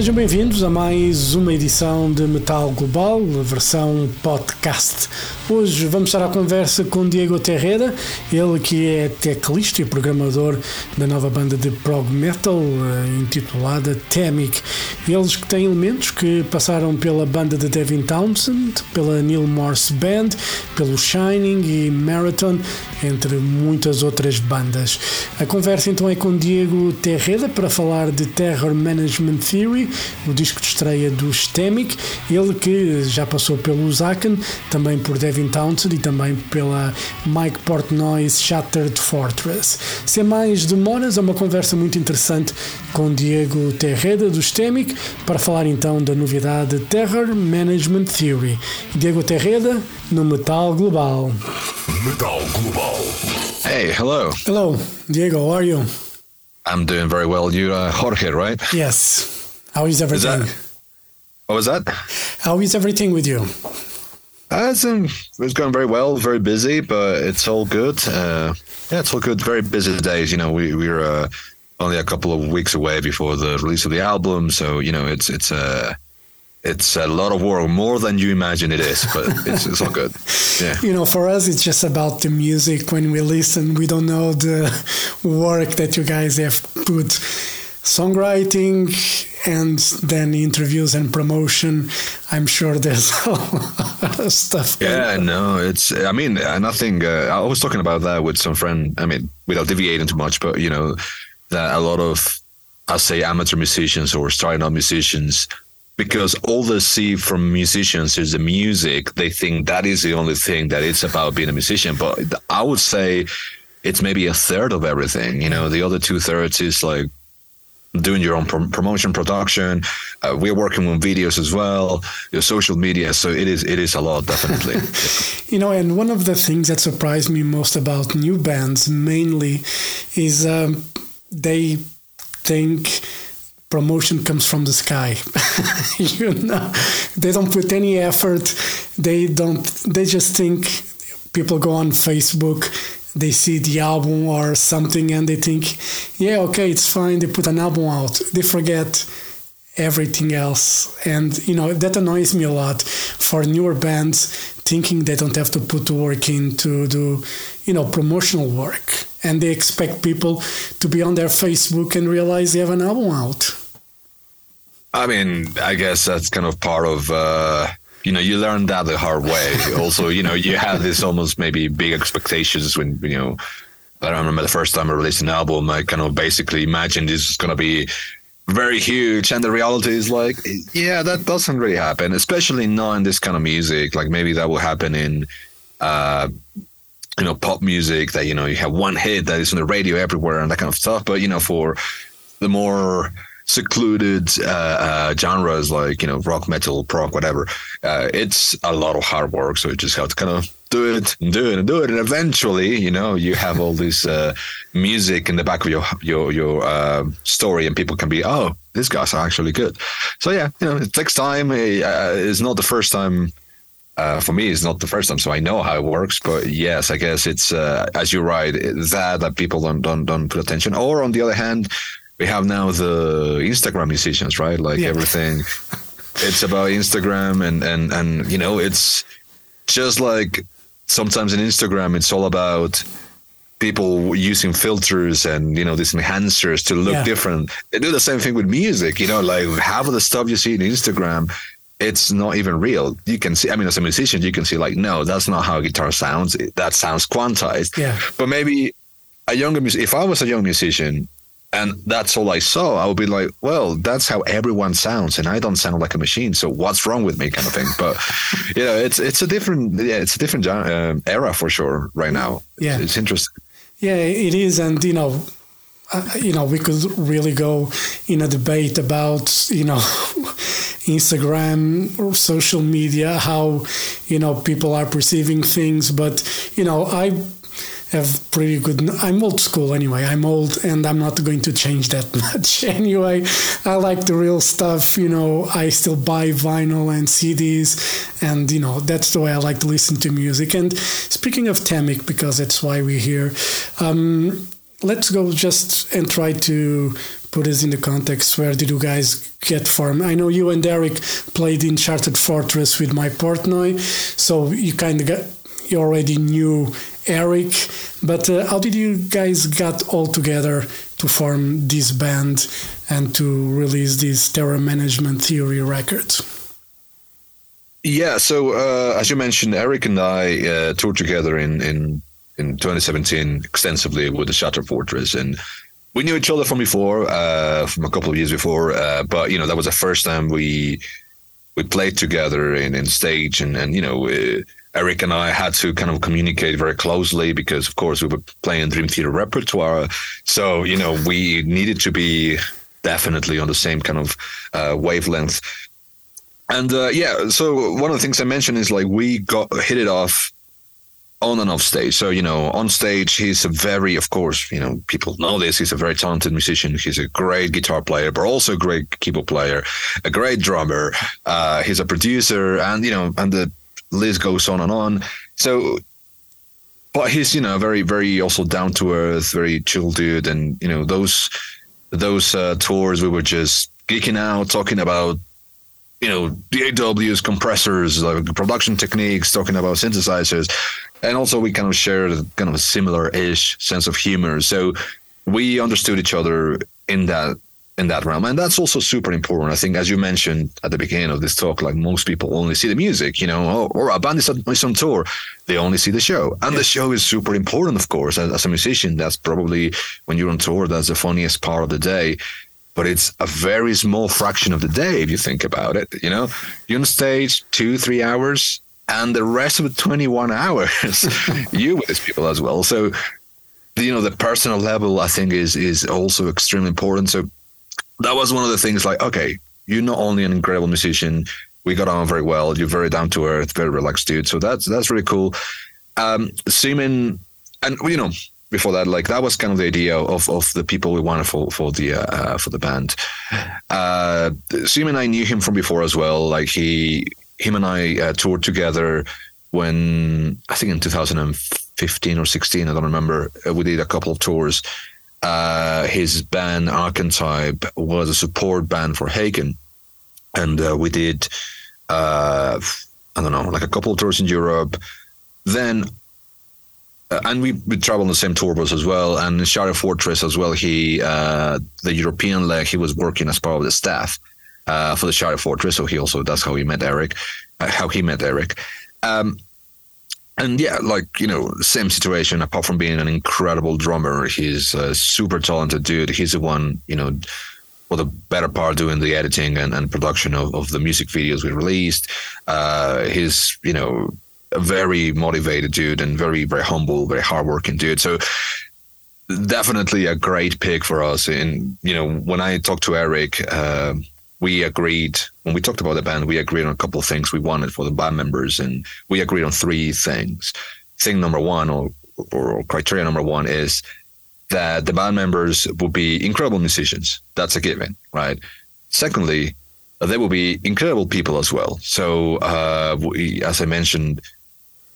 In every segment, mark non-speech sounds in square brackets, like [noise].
Sejam bem-vindos a mais uma edição de Metal Global, versão podcast. Hoje vamos estar à conversa com Diego Terreira, ele que é teclista e programador da nova banda de prog metal eh, intitulada Temic. Eles que têm elementos que passaram pela banda de Devin Townsend, pela Neil Morse Band, pelo Shining e Marathon, entre muitas outras bandas. A conversa então é com Diego Terreira para falar de Terror Management Theory, o disco de estreia do Stemic, ele que já passou pelo Zaken, também por Devin Townsend e também pela Mike Portnoy's Shattered Fortress. Sem mais demoras, é uma conversa muito interessante com Diego Terreda do Stemic para falar então da novidade Terror Management Theory. Diego Terreda no Metal Global. Metal Global. Hey, hello. Hello, Diego, how are you? I'm doing very well. You, uh, Jorge, right? Yes. How is everything? that- What was that? How is everything with you? Uh, it's, um, it's going very well, very busy, but it's all good. Uh, yeah, it's all good. Very busy days. You know, we, we're uh, only a couple of weeks away before the release of the album. So, you know, it's, it's, uh, it's a lot of work, more than you imagine it is, but it's, it's all good. [laughs] Yeah. You know, for us, it's just about the music. When we listen, we don't know the work that you guys have put. Songwriting and then interviews and promotion. I'm sure there's [laughs] a lot of stuff. Yeah, no, it's. I mean, uh, nothing. Uh, I was talking about that with some friend. I mean, without deviating too much, but you know, that a lot of, I'll say, amateur musicians or starting out musicians, because all they see from musicians is the music. They think that is the only thing that it's about being a musician. But I would say, it's maybe a third of everything. You know, the other two thirds is like doing your own prom- promotion production uh, we're working on videos as well your social media so it is it is a lot definitely [laughs] You know, and one of the things that surprised me most about new bands mainly is um, they think promotion comes from the sky. [laughs] you know, they don't put any effort. They don't. They just think people go on Facebook. They see the album or something and they think, yeah, okay, it's fine. They put an album out. They forget everything else. And, you know, that annoys me a lot for newer bands thinking they don't have to put work in to do, you know, promotional work. And they expect people to be on their Facebook and realize they have an album out. I mean i guess that's kind of part of uh you know you learn that the hard way. [laughs] Also you know you have this almost maybe big expectations when you know i don't remember the first time i released an album. I kind of basically imagined this is going to be very huge and the reality is like yeah that doesn't really happen especially not in this kind of music. Like maybe that will happen in uh you know pop music that you know you have one hit that is on the radio everywhere and that kind of stuff. But you know for the more secluded uh, uh genres like you know rock metal prog whatever uh it's a lot of hard work. So you just have to kind of do it and do it and do it. And eventually you know you have all this uh music in the back of your your your uh, story and people can be oh these guys are actually good. So yeah you know it takes time. Uh, it's not the first time for me it's not the first time so i know how it works. But yes i guess it's as you write that that people don't don't don't put attention. Or on the other hand we have now the instagram musicians right like Yeah. everything it's about instagram and and and you know it's just like sometimes in instagram it's all about people using filters and you know these enhancers to look Yeah. different they do the same thing with music you know like half of the stuff you see in instagram it's not even real you can see i mean as a musician you can see like no that's not how a guitar sounds that sounds quantized Yeah. but maybe a younger if i was a young musician and that's all I saw. I would be like, well, that's how everyone sounds, and I don't sound like a machine. So what's wrong with me, kind of thing. [laughs] But you know, it's it's a different yeah, it's a different um era for sure right now. Yeah. it's, it's interesting. Yeah, it is, and you know, uh, you know, we could really go in a debate about you know [laughs] Instagram or social media, how you know people are perceiving things. But you know, I have pretty good. I'm old school anyway. I'm old, and I'm not going to change that [laughs] much anyway. I like the real stuff. You know, I still buy vinyl and CDs, and you know that's the way I like to listen to music. And speaking of Temic, because that's why we're here. Um, let's go just and try to put us in the context where did you guys get from i know you and eric played in Shattered Fortress with Mike Portnoy so you kind of got you already knew eric but uh, how did you guys got all together to form this band and to release this terror management theory records yeah so uh, as you mentioned eric and i uh, toured together in in in 2017 extensively with the Shattered Fortress, and we knew each other from before, uh, from a couple of years before. Uh, but you know, that was the first time we we played together in, in stage, and and you know. Eric and I had to kind of communicate very closely because, of course, we were playing Dream Theater repertoire. So, you know, we needed to be definitely on the same kind of uh, wavelength. And uh, yeah, so one of the things I mentioned is like we got hit it off on and off stage. So, you know, on stage, he's a very, of course, you know, people know this. He's a very talented musician. He's a great guitar player, but also a great keyboard player, a great drummer. Uh, he's a producer, and, you know, and the list goes on and on. So, but he's, you know, very, very also down to earth, very chill dude. And, you know, those, those uh, tours, we were just geeking out, talking about you know, DAWs, compressors, like production techniques, talking about synthesizers and also we kind of shared kind of a similar-ish sense of humor. So we understood each other in that in that realm, and that's also super important. I think, as you mentioned at the beginning of this talk, like most people only see the music, you know, or, or a band is on, is on tour, they only see the show, and yeah. the show is super important, of course. As, as a musician, that's probably when you're on tour, that's the funniest part of the day but it's a very small fraction of the day if you think about it. You know, you're on stage two, three hours, and the rest of the 21 hours [laughs] you with these people as well so you know the personal level i think is is also extremely important so that was one of the things like okay you're not only an incredible musician we got on very well you're very down to earth very relaxed dude so that's that's really cool um Simen and you know before that like that was kind of the idea of of the people we wanted for for the uh, for the band uh Simen I knew him from before as well like he him and I uh, toured together when I think in 2015 or 16, I don't remember. Uh, we did a couple of tours. Uh, his band Arkentype was a support band for Haken, and uh, we did uh, I don't know like a couple of tours in Europe. Then uh, and we, we traveled on the same tour bus as well. And in Shattered Fortress as well, he uh, the European leg, he was working as part of the staff uh, for the Shattered Fortress. So he also that's how he met Eric, uh, how he met Eric. Um, and yeah, like you know, same situation. Apart from being an incredible drummer, he's a super talented dude. He's the one, you know, for the better part doing the editing and, and production of, of the music videos we released. Uh, he's you know a very motivated dude and very very humble, very hardworking dude. So definitely a great pick for us. And you know, when I talked to Eric, uh, we agreed when we talked about the band, we agreed on a couple of things we wanted for the band members, and we agreed on three things. Thing number one, or or criteria number one, is that the band members will be incredible musicians. That's a given, right? Secondly, they will be incredible people as well. So, uh, we, as I mentioned,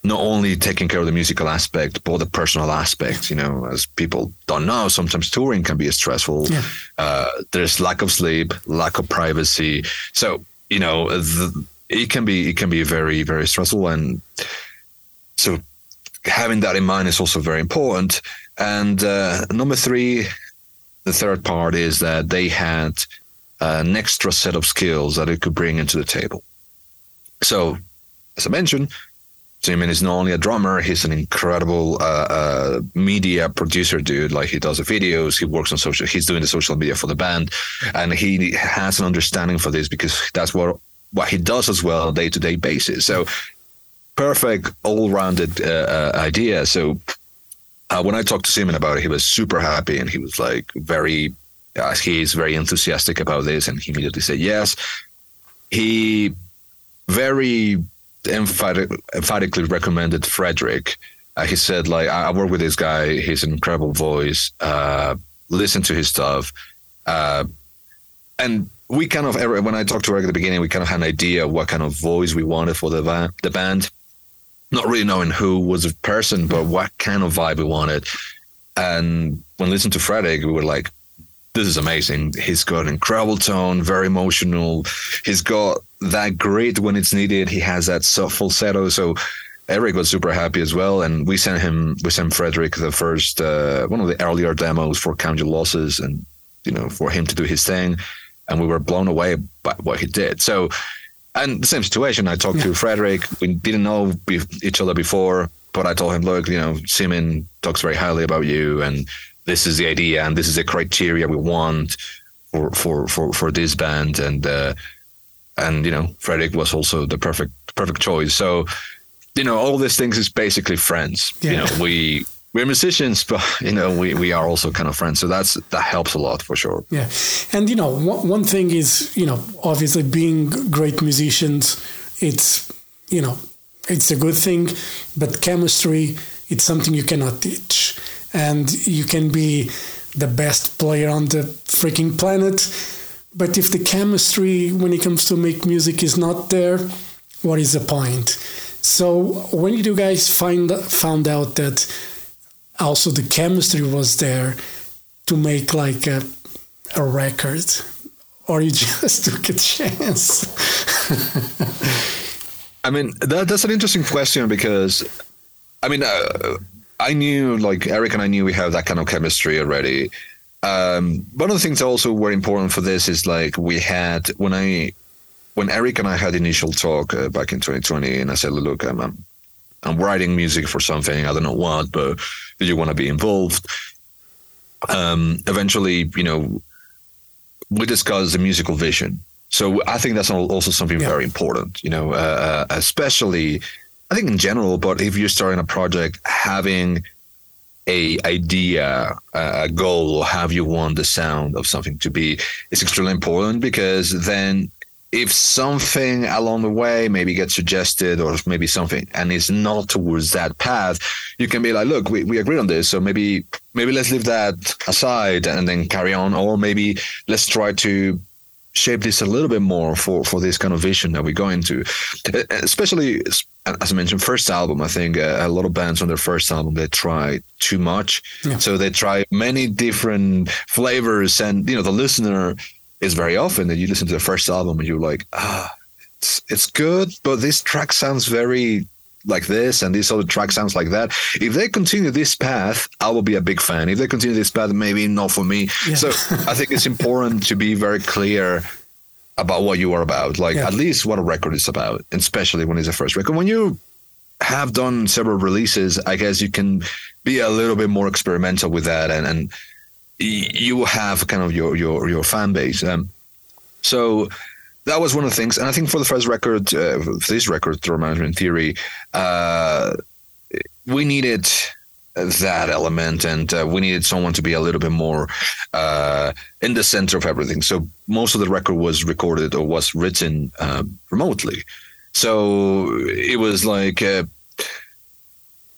not only taking care of the musical aspect, but the personal aspect. You know, as people don't know, sometimes touring can be stressful. Yeah. Uh, there's lack of sleep, lack of privacy. So you know, the, it can be it can be very very stressful, and so having that in mind is also very important. And uh, number three, the third part is that they had an extra set of skills that it could bring into the table. So, as I mentioned, Simen is not only a drummer, he's an incredible uh, uh, media producer dude. Like he does the videos, he works on social, he's doing the social media for the band, and he has an understanding for this because that's what what he does as well day to day basis. So perfect all rounded uh, uh, idea. So uh, when I talked to Simen about it, he was super happy and he was like very, uh, he's very enthusiastic about this, and he immediately said yes. He very emphatic, emphatically recommended Fredrik uh, he said like I, I work with this guy. He's an incredible voice. Uh, listen to his stuff, uh, and we kind of when I talked to Eric at the beginning, we kind of had an idea of what kind of voice we wanted for the va- the band. Not really knowing who was a person, but what kind of vibe we wanted. And when listening to Fredrik, we were like, "This is amazing. He's got an incredible tone, very emotional. He's got that grit when it's needed. He has that soft falsetto. So Eric was super happy as well, and we sent him, we sent Fredrik the first uh, one of the earlier demos for Count Your Losses, and you know for him to do his thing, and we were blown away by what he did. So, and the same situation. I talked yeah. to Fredrik. We didn't know each other before, but I told him, look, you know, Simen talks very highly about you, and this is the idea, and this is the criteria we want for for for for this band, and uh, and you know, Fredrik was also the perfect perfect choice. So you know, all these things is basically friends. Yeah. You know, we we're musicians, [laughs] but you know, we, we are also kind of friends. So that's that helps a lot for sure. Yeah, and you know, one, one thing is you know, obviously being great musicians, it's you know, it's a good thing, but chemistry, it's something you cannot teach, and you can be the best player on the freaking planet, but if the chemistry when it comes to make music is not there, what is the point? So when did you guys find found out that also the chemistry was there to make like a, a record, or you [laughs] just took a chance? [laughs] I mean, that, that's an interesting question because, I mean, uh, I knew like Eric and I knew we have that kind of chemistry already. Um, one of the things also were important for this is like we had when I when Eric and I had initial talk uh, back in 2020, and I said, "Look, I'm, I'm, I'm writing music for something. I don't know what, but do you want to be involved?" Um, eventually, you know, we discussed the musical vision. So I think that's also something yeah. very important. You know, uh, uh, especially I think in general, but if you're starting a project, having a idea, a goal, or have you want the sound of something to be is extremely important because then if something along the way maybe gets suggested or maybe something and it's not towards that path, you can be like, look, we, we agreed on this. So maybe maybe let's leave that aside and then carry on. Or maybe let's try to shape this a little bit more for for this kind of vision that we go into especially as i mentioned first album i think uh, a lot of bands on their first album they try too much yeah. so they try many different flavors and you know the listener is very often that you listen to the first album and you're like, ah, it's, it's good, but this track sounds very like this and this other track sounds like that. If they continue this path, I will be a big fan. If they continue this path, maybe not for me. Yeah. So I think it's [laughs] important to be very clear about what you are about, like yeah. at least what a record is about, especially when it's a first record. When you have done several releases, I guess you can be a little bit more experimental with that and, and you have kind of your your your fan base. Um, so that was one of the things, and I think for the first record, uh, for this record, Terror Management Theory, uh, we needed that element, and uh, we needed someone to be a little bit more uh, in the center of everything. So most of the record was recorded or was written uh, remotely. So it was like. Uh,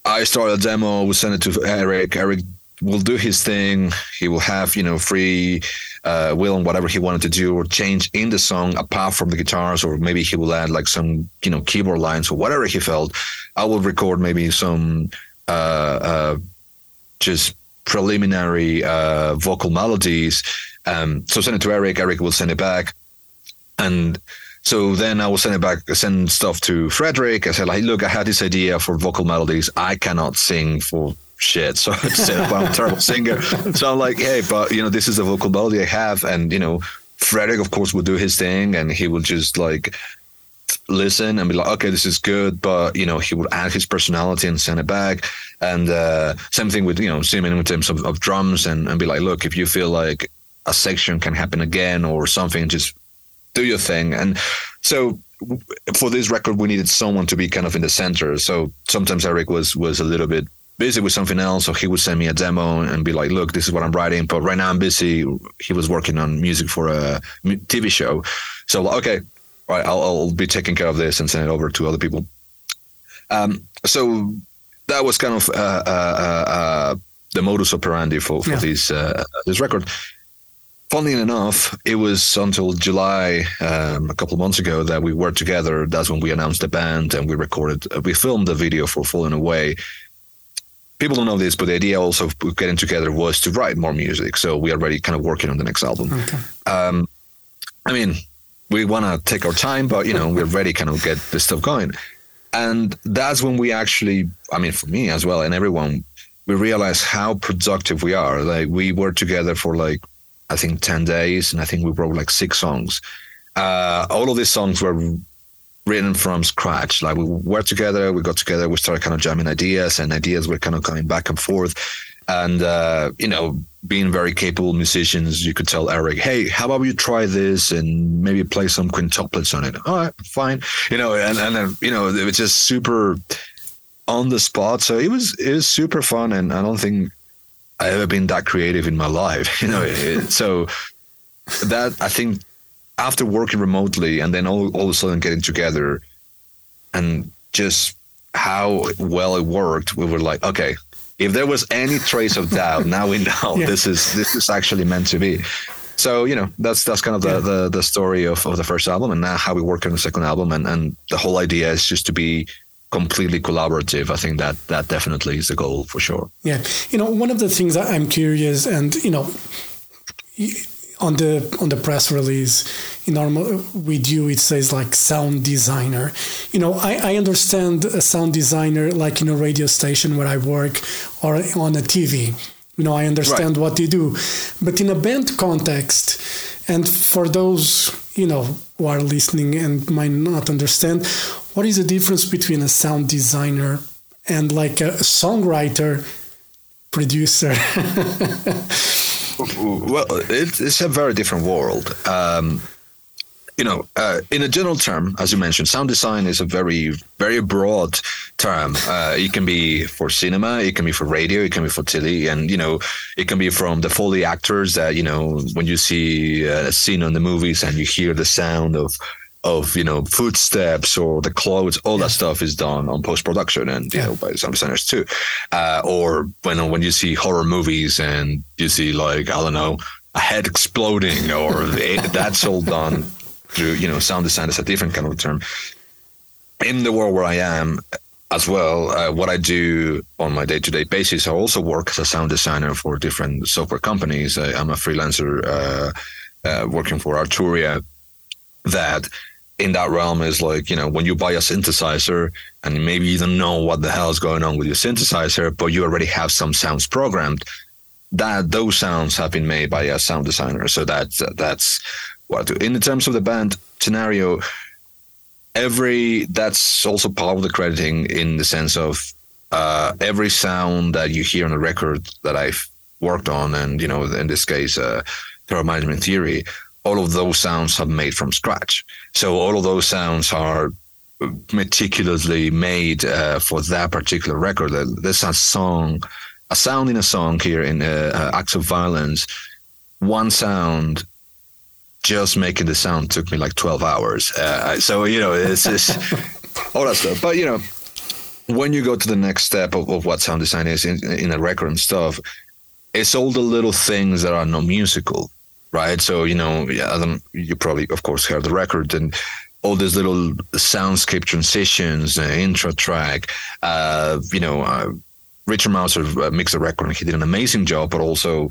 I started a demo, we sent it to Eric. Eric will do his thing. He will have you know free uh, will on whatever he wanted to do or change in the song apart from the guitars, or maybe he will add like some you know keyboard lines or whatever he felt. I will record maybe some just preliminary uh, vocal melodies. Um, so send it to Eric. Eric will send it back, and so then I will send it back, send stuff to Fredrik. I said, like, look, I had this idea for vocal melodies. I cannot sing for shit. [laughs] So I said, well, I'm a terrible singer. So I'm like, hey, but you know, this is the vocal melody I have. And, you know, Fredrik, of course, will do his thing and he will just like listen and be like, okay, this is good. But, you know, he would add his personality and send it back. And uh, same thing with, you know, Simen in terms of, of drums and, and be like, look, if you feel like a section can happen again or something, just do your thing. And so for this record, we needed someone to be kind of in the center. So sometimes Eric was was a little bit busy with something else, so he would send me a demo and be like, "Look, this is what I'm writing." But right now I'm busy. He was working on music for a TV show, so okay, right, I'll, I'll be taking care of this and send it over to other people. Um, so that was kind of uh, uh, uh, the modus operandi for, for Yeah. this uh, this record. Funnily enough, it was until July, um, a couple of months ago, that we were together. That's when we announced the band and we recorded, uh, we filmed the video for Falling Away. People don't know this, but the idea also of getting together was to write more music. So we are already kind of working on the next album. Okay. Um, I mean, we want to take our time, but you know, we're ready kind of get this stuff going. And that's when we actually, I mean, for me as well, and everyone, we realized how productive we are. Like we were together for like, I think 10 days, and I think we wrote like six songs. Uh, all of these songs were written from scratch. Like we were together, we got together, we started kind of jamming ideas, and ideas were kind of coming back and forth. And uh, you know, being very capable musicians, you could tell Eric, "Hey, how about you try this and maybe play some quintuplets on it?" All right, fine. You know, and and then you know, it was just super on the spot. So it was it was super fun, and I don't think I ever been that creative in my life. [laughs] You know, it, so that I think after working remotely and then all, all of a sudden getting together and just how well it worked, we were like, okay, if there was any trace of doubt, [laughs] now we know Yeah. this is this is actually meant to be. So you know that's that's kind of the, the the story of, of the first album and now how we work on the second album and and the whole idea is just to be completely collaborative. I think that that definitely is the goal for sure. Yeah, you know, one of the things that I'm curious, and you know, on the on the press release, in normal with you, it says like sound designer. You know, I, I understand a sound designer like in a radio station where I work or on a TV. You know, I understand what they do, but in a band context, and for those you know who are listening and might not understand, what is the difference between a sound designer and like a songwriter producer [laughs] Well, it, it's a very different world. Um, you know, uh, in a general term, as you mentioned, sound design is a very, very broad term. Uh, it can be for cinema, it can be for radio, it can be for TV, and you know, it can be from the Foley actors that you know when you see a scene on the movies and you hear the sound of of you know footsteps or the clothes all that stuff is done on post production and you Yeah. know by sound designers too. Uh, or when when you see horror movies and you see like I don't know a head exploding or [laughs] it, that's all done through you know sound design is a different kind of term. In the world where I am as well uh, what I do on my day-to-day basis I also work as a sound designer for different software companies. I, I'm a freelancer uh, uh, working for Arturia that in that realm is like you know when you buy a synthesizer and maybe you don't know what the hell is going on with your synthesizer but you already have some sounds programmed that those sounds have been made by a sound designer. So that's that's what in terms of the band scenario every that's also part of the crediting in the sense of uh, every sound that you hear on the record that I've worked on, and you know, in this case, uh, Management Theory, all of those sounds are made from scratch. So all of those sounds are meticulously made uh, for that particular record. There's a song, a sound in a song here in uh, uh, Acts of Violence. One sound just making the sound took me like 12 hours. Uh, so, you know, it's just [laughs] all that stuff. But, you know, when you go to the next step of, of what sound design is in, in a record and stuff, it's all the little things that are not musical, right? So, you know, don't- you probably, of course, heard the record and all these little soundscape transitions, uh, intro track, uh, you know, uh, Richard Mouser uh, mixed the record and he did an amazing job, but also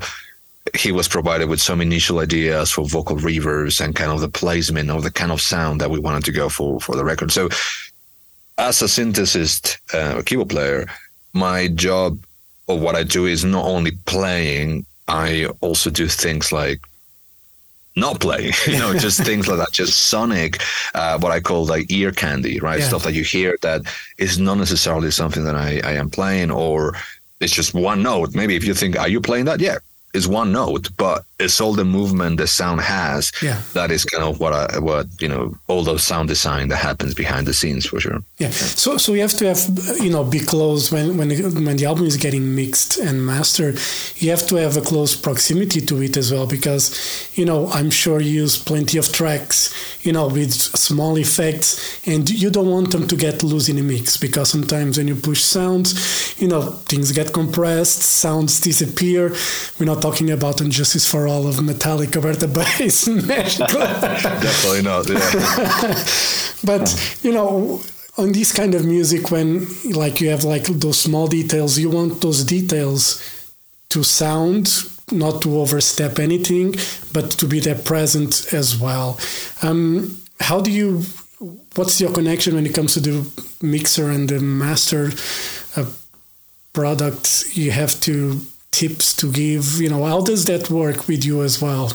he was provided with some initial ideas for vocal reverbs and kind of the placement of the kind of sound that we wanted to go for for the record. So, as a synthesist, uh, keyboard player, my job or what I do is not only playing, I also do things like not playing, [laughs] you know, just things like that, just sonic, uh, what I call like ear candy, right? Yeah. Stuff that you hear that is not necessarily something that I, I am playing or it's just one note. Maybe if you think, are you playing that? Yeah, is one note, but it's all the movement the sound has. Yeah. That is kind of what I, what you know all those sound design that happens behind the scenes for sure. Yeah. So so you have to have you know be close when when the, when the album is getting mixed and mastered. You have to have a close proximity to it as well because you know I'm sure you use plenty of tracks you know with small effects and you don't want them to get loose in the mix because sometimes when you push sounds you know things get compressed sounds disappear we're not talking about And Justice for All of Metallica where the [laughs] bass Definitely not. Yeah. [laughs] but you know on this kind of music when like you have like those small details you want those details to sound not to overstep anything but to be there present as well um, how do you what's your connection when it comes to the mixer and the master uh, product you have to tips to give you know how does that work with you as well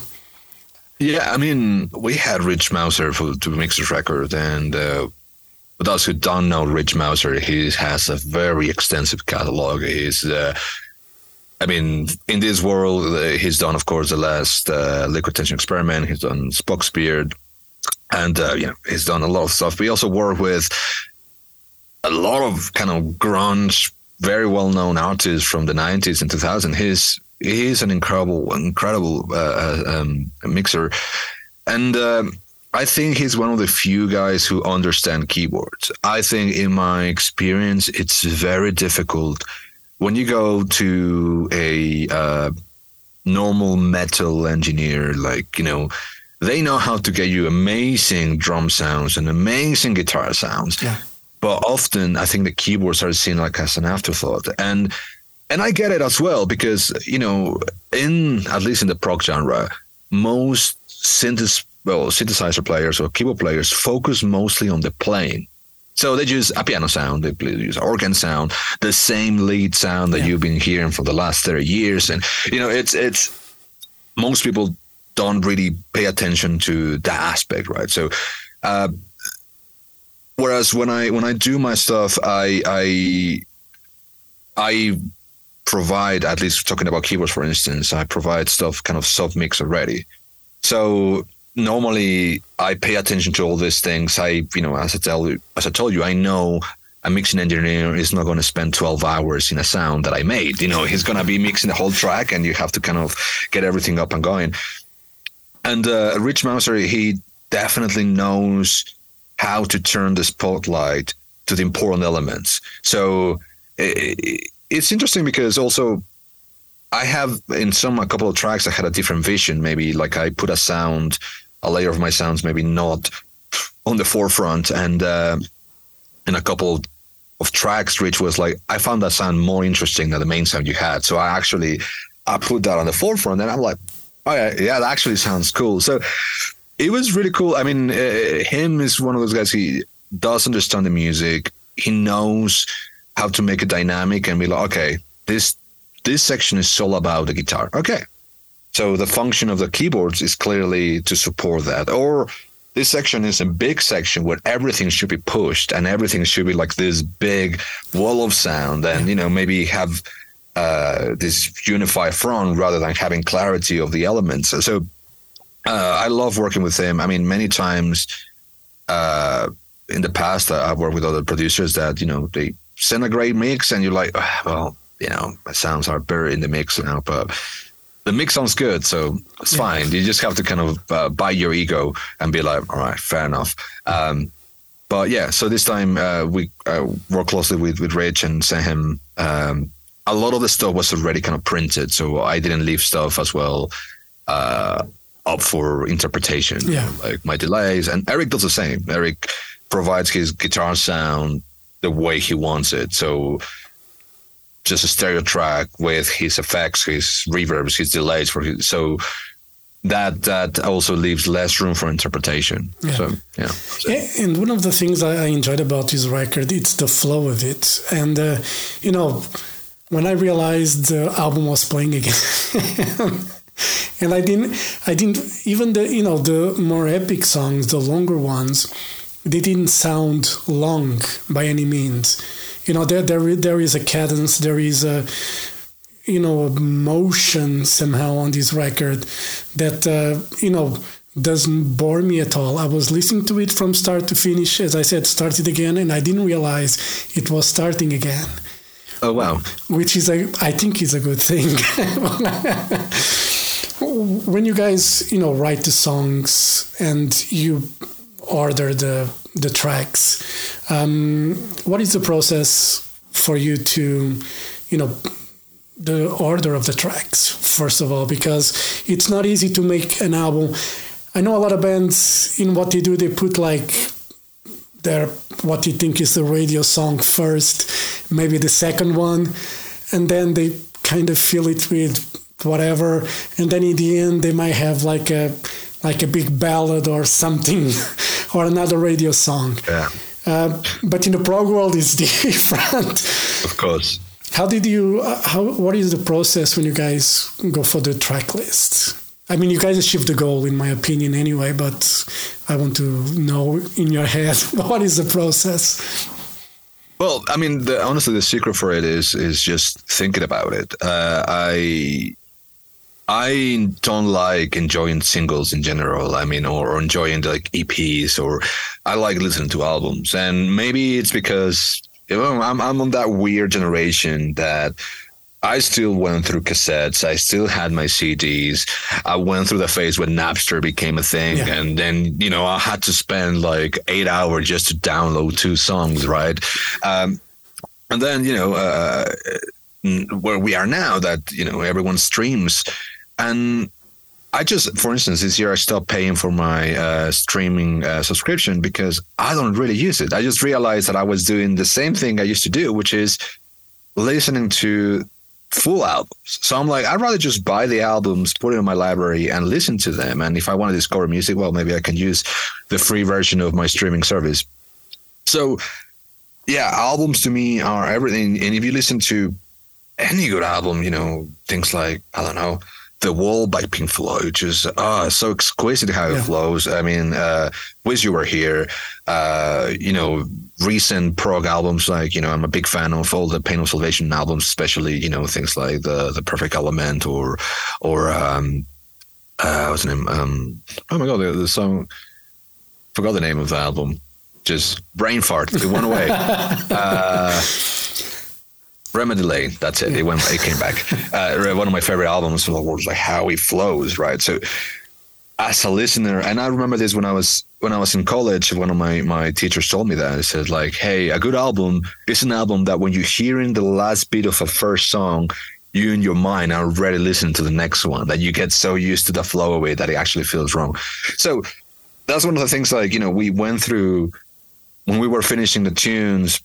Yeah, I mean, we had Rich Mouser for to mix this record, and uh, for those who don't know Rich Mouser, he has a very extensive catalog. He's, uh, I mean, in this world, uh, he's done, of course, the last uh, Liquid Tension Experiment. He's done Spock's Beard, and uh, you know, he's done a lot of stuff. We also work with a lot of kind of grunge, very well-known artists from the '90s and 2000s. He's he's an incredible, incredible uh, um, mixer, and um, I think he's one of the few guys who understand keyboards. I think, in my experience, it's very difficult when you go to a uh, normal metal engineer, like you know. They know how to get you amazing drum sounds and amazing guitar sounds, Yeah. But often I think the keyboards are seen like as an afterthought. And and I get it as well because you know, in at least in the prog genre, most synthes well synthesizer players or keyboard players focus mostly on the playing. So they use a piano sound, they use organ sound, the same lead sound that Yeah. you've been hearing for the last thirty years, and you know, it's it's most people don't really pay attention to that aspect, right? So. Uh, whereas when I when I do my stuff, I I I provide at least talking about keyboards, for instance, I provide stuff kind of sub mix already. So normally I pay attention to all these things. I you know as I tell you as I told you, I know a mixing engineer is not going to spend 12 hours in a sound that I made. You know, he's going to be mixing the whole track, and you have to kind of get everything up and going. And uh, Rich Mouser, he definitely knows how to turn the spotlight to the important elements. So it's interesting because also I have in some a couple of tracks I had a different vision. Maybe like I put a sound, a layer of my sounds, maybe not on the forefront, and uh, in a couple of tracks, Rich was like, I found that sound more interesting than the main sound you had. So I actually I put that on the forefront, and I'm like, oh yeah, yeah, that actually sounds cool. So it was really cool. I mean, uh, him is one of those guys. He does understand the music. He knows how to make it dynamic and be like, okay, this this section is all about the guitar. Okay, so the function of the keyboards is clearly to support that. Or this section is a big section where everything should be pushed and everything should be like this big wall of sound, and you know maybe have uh, this unified front rather than having clarity of the elements. So. so uh, I love working with him. I mean, many times uh, in the past, I've worked with other producers that you know they send a great mix, and you're like, "Ah, well, you know, my sounds are better in the mix now, but the mix sounds good, so it's Yeah. fine. You just have to kind of uh, bite your ego and be like, all right, fair enough. Um, but yeah, so this time uh, we uh, worked closely with with Rich and sent him. Um, a lot of the stuff was already kind of printed, so I didn't leave stuff as well uh, up for interpretation. Yeah. like my delays, and Eric does the same. Eric provides his guitar sound the way he wants it. So just a stereo track with his effects, his reverbs, his delays for his, so that that also leaves less room for interpretation. Yeah. So yeah. Yeah, and one of the things I I enjoyed about this record, it's the flow of it. And, uh, you know, when I realized the album was playing again, [laughs] [laughs] and I didn't, I didn't, even the, you know, the more epic songs, the longer ones, they didn't sound long by any means. You know, there, there, there is a cadence, there is a, you know emotion somehow on this record that uh, you know doesn't bore me at all. I was listening to it from start to finish. As I said, started again, and I didn't realize it was starting again. Oh wow! Which is a, I think, is a good thing. [laughs] when you guys, you know, write the songs and you order the the tracks, um, what is the process for you to, you know, the order of the tracks first of all? Because it's not easy to make an album. I know a lot of bands in what they do they put like their what you think is the radio song first, maybe the second one, and then they kind of fill it with whatever, and then in the end they might have like a like a big ballad or something [laughs] or another radio song. Yeah. Uh, but in the prog world, it's [laughs] different. Of course. How did you? Uh, how? What is the process when you guys go for the track lists? I mean, you guys achieved the goal, in my opinion, anyway. But I want to know in your head [laughs] what is the process. Well, I mean, the, honestly, the secret for it is is just thinking about it. Uh, I I don't like enjoying singles in general. I mean, or, or enjoying like EPs, or I like listening to albums. And maybe it's because you know, I'm I'm on that weird generation that I still went through cassettes. I still had my CDs. I went through the phase when Napster became a thing. Yeah. And then, you know, I had to spend like eight hours just to download two songs, right? Um, and then, you know, uh, where we are now that, you know, everyone streams. And I just, for instance, this year I stopped paying for my uh, streaming uh, subscription because I don't really use it. I just realized that I was doing the same thing I used to do, which is listening to full albums. So I'm like, I'd rather just buy the albums, put it in my library, and listen to them. And if I want to discover music, well, maybe I can use the free version of my streaming service. So, yeah, albums to me are everything. And if you listen to any good album, you know, things like, I don't know, the Wall by Pink Floyd, just oh, so exquisite how it yeah. flows. I mean, uh, Wish You Were Here, uh, you know, recent prog albums like, you know, I'm a big fan of all the Pain of Salvation albums, especially, you know, things like the the Perfect Element or or um uh what's the name? Um oh my god, the, the song forgot the name of the album. Just brain fart. It went away. [laughs] uh Remedy Lane. That's it. It went. It came back. [laughs] Uh, one of my favorite albums from the world is like how he flows, right? So, as a listener, and I remember this when I was when I was in college. One of my my teachers told me that. He said like, "Hey, a good album is an album that when you're hearing the last beat of a first song, you in your mind are already listening to the next one. That you get so used to the flow of it that it actually feels wrong." So, that's one of the things. Like you know, we went through when we were finishing the tunes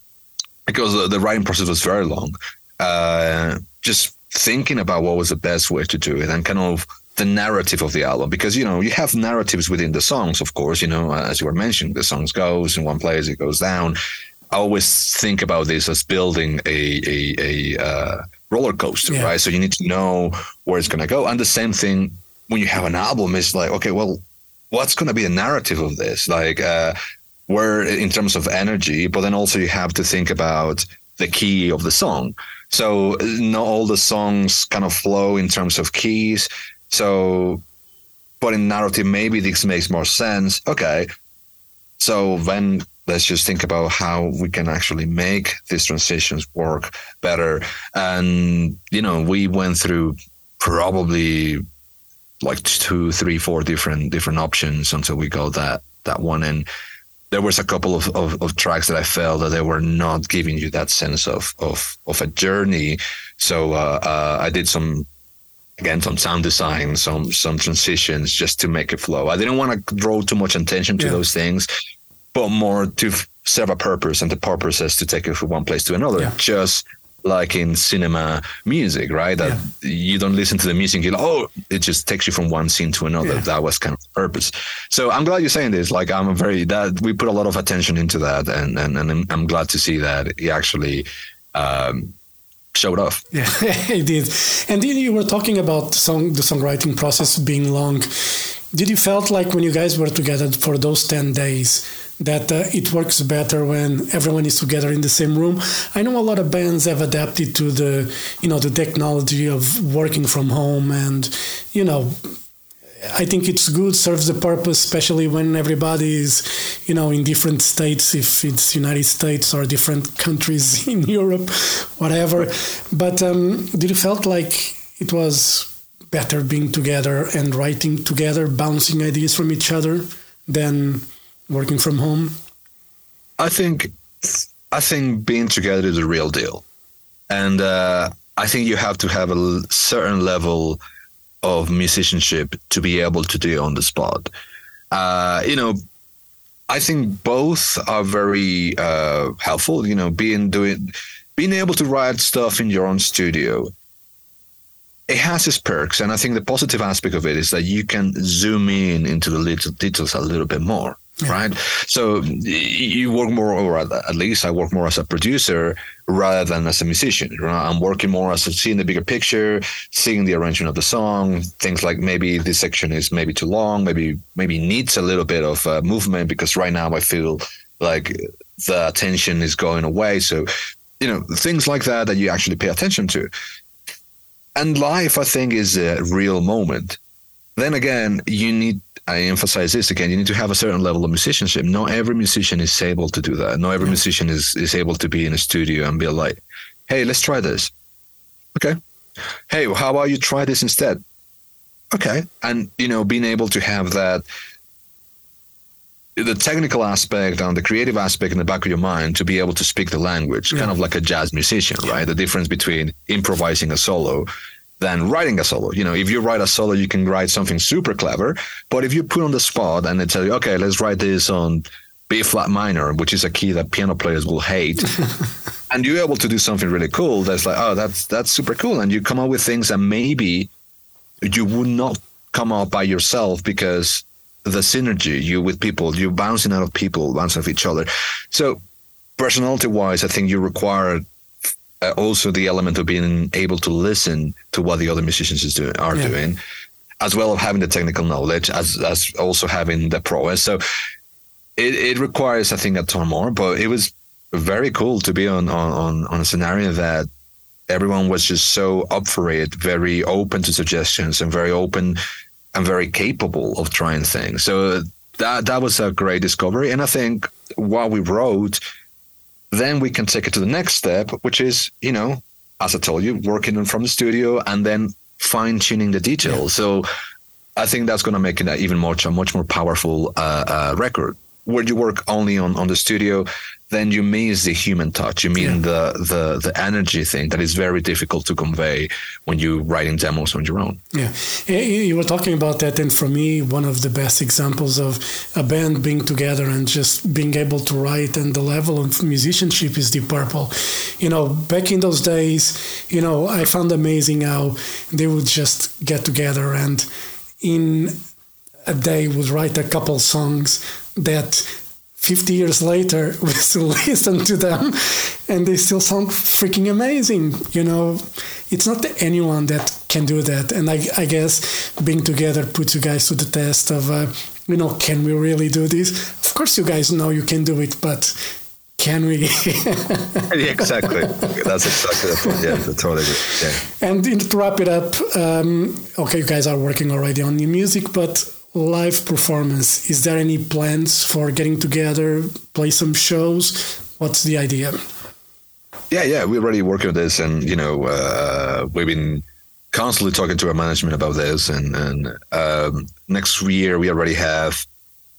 because the, the writing process was very long. Uh, just thinking about what was the best way to do it and kind of the narrative of the album because you know you have narratives within the songs of course you know as you were mentioning the songs goes in one place it goes down i always think about this as building a a, a uh, roller coaster yeah. right so you need to know where it's going to go and the same thing when you have an album is like okay well what's going to be the narrative of this like uh, where in terms of energy, but then also you have to think about the key of the song. So not all the songs kind of flow in terms of keys. So, but in narrative, maybe this makes more sense. Okay. So then let's just think about how we can actually make these transitions work better. And, you know, we went through probably like two, three, four different, different options until we got that, that one in there was a couple of, of, of, tracks that I felt that they were not giving you that sense of of, of a journey. So uh, uh, I did some again some sound design, some some transitions just to make it flow. I didn't want to draw too much attention to yeah. those things, but more to serve a purpose, and the purpose is to take it from one place to another. Yeah. Just like in cinema music, right? That yeah. you don't listen to the music, you oh, it just takes you from one scene to another. Yeah. That was kind of the purpose. So I'm glad you're saying this. Like I'm very that we put a lot of attention into that, and and, and I'm glad to see that he actually. Um, showed off. [laughs] Yeah, he did. And then you were talking about song, the songwriting process being long. Did you felt like when you guys were together for those ten days that uh, it works better when everyone is together in the same room. I know a lot of bands have adapted to the you know the technology of working from home and you know I think it's good, serves the purpose, especially when everybody is, you know, in different states, if it's United States or different countries [laughs] in Europe, whatever. But um, did you felt like it was better being together and writing together, bouncing ideas from each other than working from home? I think, I think being together is a real deal, and uh, I think you have to have a certain level of musicianship to be able to do it on the spot. Uh, you know, I think both are very uh, helpful. You know, being doing, being able to write stuff in your own studio. It has its perks, and I think the positive aspect of it is that you can zoom in into the little details a little bit more. Right? So you work more, or at least I work more as a producer rather than as a musician. Right? I'm working more as seeing the bigger picture, seeing the arrangement of the song, things like maybe this section is maybe too long, maybe maybe needs a little bit of uh, movement because right now I feel like the attention is going away. So you know things like that that you actually pay attention to. And life, I think, is a real moment. Then again, you need I emphasize this again. You need to have a certain level of musicianship. Not every musician is able to do that. Not every musician is is able to be in a studio and be like, "Hey, let's try this." Okay. Hey, how about you try this instead? Okay. And you know, being able to have that the technical aspect and the creative aspect in the back of your mind to be able to speak the language, yeah. kind of like a jazz musician, right? The difference between improvising a solo than writing a solo. You know, if you write a solo, you can write something super clever. But if you put on the spot and they tell you, okay, let's write this on B flat minor, which is a key that piano players will hate, [laughs] and you're able to do something really cool, that's like, oh, that's that's super cool, and you come up with things that maybe you would not come up by yourself because the synergy you with people, you bouncing out of people, bouncing off each other. So personality wise, I think you require uh, also the element of being able to listen to what the other musicians is doing, are yeah. doing, as well as having the technical knowledge, as as also having the prowess. So it, it requires, I think, a ton more. But it was very cool to be on on on a scenario that everyone was just so up for it, very open to suggestions, and very open and very capable of trying things. So that that was a great discovery. And I think while we wrote then we can take it to the next step, which is, you know, as I told you, working in from the studio and then fine tuning the details. So I think that's going to make it even much a much more powerful uh, uh, record. Where you work only on, on the studio, then you miss the human touch. You mean yeah. the, the the energy thing that is very difficult to convey when you're writing demos on your own. Yeah, you were talking about that, and for me, one of the best examples of a band being together and just being able to write and the level of musicianship is Deep Purple. You know, back in those days, you know, I found amazing how they would just get together and in a day would write a couple songs that 50 years later, [laughs] we still listen to them and they still sound freaking amazing. You know, it's not anyone that can do that. And I, I guess being together puts you guys to the test of, uh, you know, can we really do this? Of course, you guys know you can do it, but can we? [laughs] yeah, exactly. That's exactly the point. Yeah, totally agree. Yeah. And to wrap it up, um, okay, you guys are working already on new music, but live performance, is there any plans for getting together, play some shows? What's the idea? Yeah, yeah, we're already working on this, and you know, uh, we've been constantly talking to our management about this. And, and um, next year, we already have.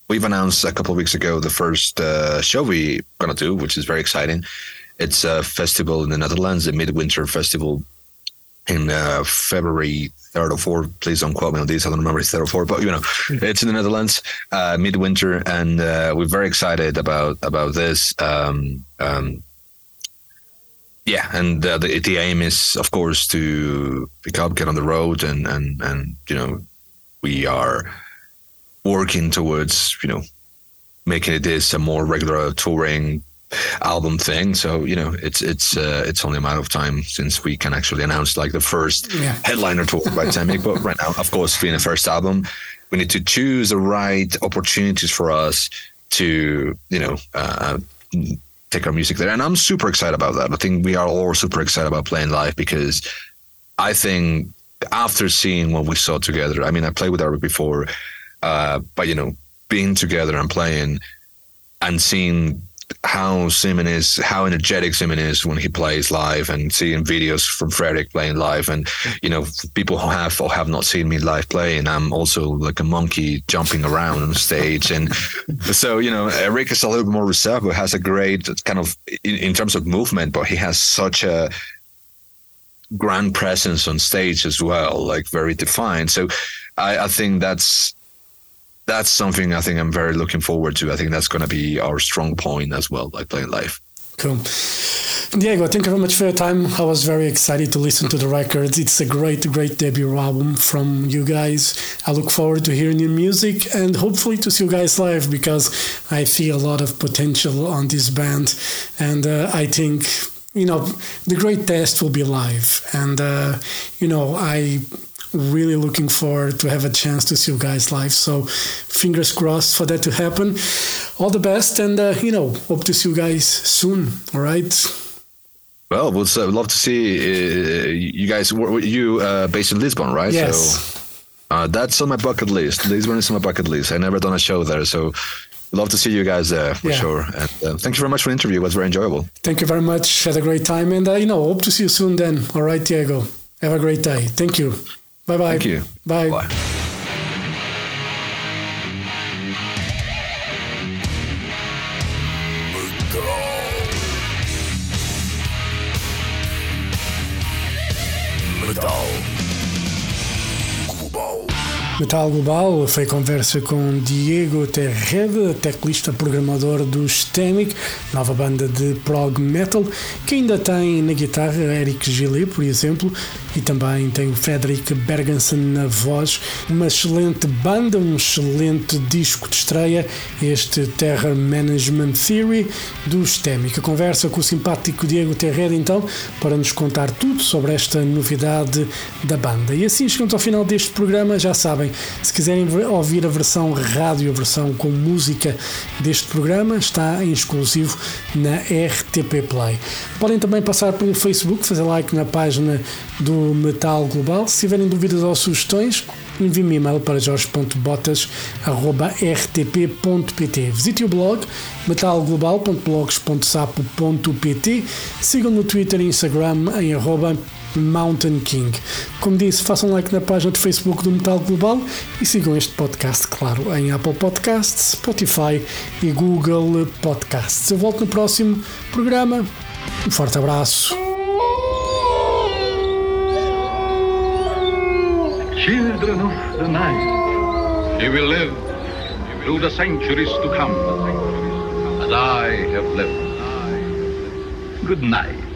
We've announced a couple of weeks ago the first uh, show we're gonna do, which is very exciting. It's a festival in the Netherlands, the Midwinter Festival in uh, February third or fourth. Please don't quote me on these. I don't remember it's third or fourth, but you know, it's in the Netherlands, uh, midwinter, and uh, we're very excited about about this. Um, um, yeah, and uh, the the aim is, of course, to pick up, get on the road, and and and you know, we are working towards you know making it this a more regular touring album thing. So you know, it's it's uh, it's only a matter of time since we can actually announce like the first yeah. headliner tour by [laughs] the but right now, of course, being the first album, we need to choose the right opportunities for us to you know uh, take our music there, and I'm super excited about that. I think we are all super excited about playing live because I think after seeing what we saw together, I mean, I played with Eric before, uh, but you know, being together and playing and seeing how Simen is, how energetic Simen is when he plays live, and seeing videos from Fredrik playing live, and you know, people who have or have not seen me live play, and I'm also like a monkey jumping around on stage, and [laughs] so you know, Eric is a little bit more reserved, but has a great kind of in, in terms of movement, but he has such a grand presence on stage as well, like very defined. So I, I think that's that's something I think I'm very looking forward to. I think that's going to be our strong point as well, like playing live. Cool. Diego, thank you very much for your time. I was very excited to listen to the record. It's a great, great debut album from you guys. I look forward to hearing your music and hopefully to see you guys live because I see a lot of potential on this band. And uh, I think, you know, the great test will be live. And, uh, you know, I really looking forward to have a chance to see you guys live. So fingers crossed for that to happen. All the best, and uh, you know, hope to see you guys soon. All right. Well, we'd love to see uh, you guys. You uh, based in Lisbon, right? Yes. So, uh, that's on my bucket list. Lisbon is on my bucket list. I never done a show there, so love to see you guys there for yeah. sure. And uh, thank you very much for the interview. It was very enjoyable. Thank you very much. Had a great time, and uh, you know, hope to see you soon. Then, all right, Diego. Have a great day. Thank you. Bye bye. Thank you. Bye. Bye. Metal Global foi conversa com Diego Terreda, teclista programador do Stemic, nova banda de prog metal, que ainda tem na guitarra Eric Gillet, por exemplo, e também tem o Frederick Bergensen na voz. Uma excelente banda, um excelente disco de estreia, este Terror Management Theory do Stemic. A conversa com o simpático Diego Terreda, então, para nos contar tudo sobre esta novidade da banda. E assim chegamos ao final deste programa, já sabem se quiserem ouvir a versão rádio, a versão com música deste programa, está em exclusivo na RTP Play. Podem também passar pelo Facebook, fazer like na página do Metal Global. Se tiverem dúvidas ou sugestões, envie-me e-mail para jorge.botas.rtp.pt. Visite o blog metalglobal.blogs.sapo.pt. Sigam no Twitter e Instagram em Mountain King. Como disse, façam like na página de Facebook do Metal Global e sigam este podcast, claro, em Apple Podcasts, Spotify e Google Podcasts. Eu volto no próximo programa. Um forte abraço. Children of the night, you will live through the centuries to come, as I have lived. Good night.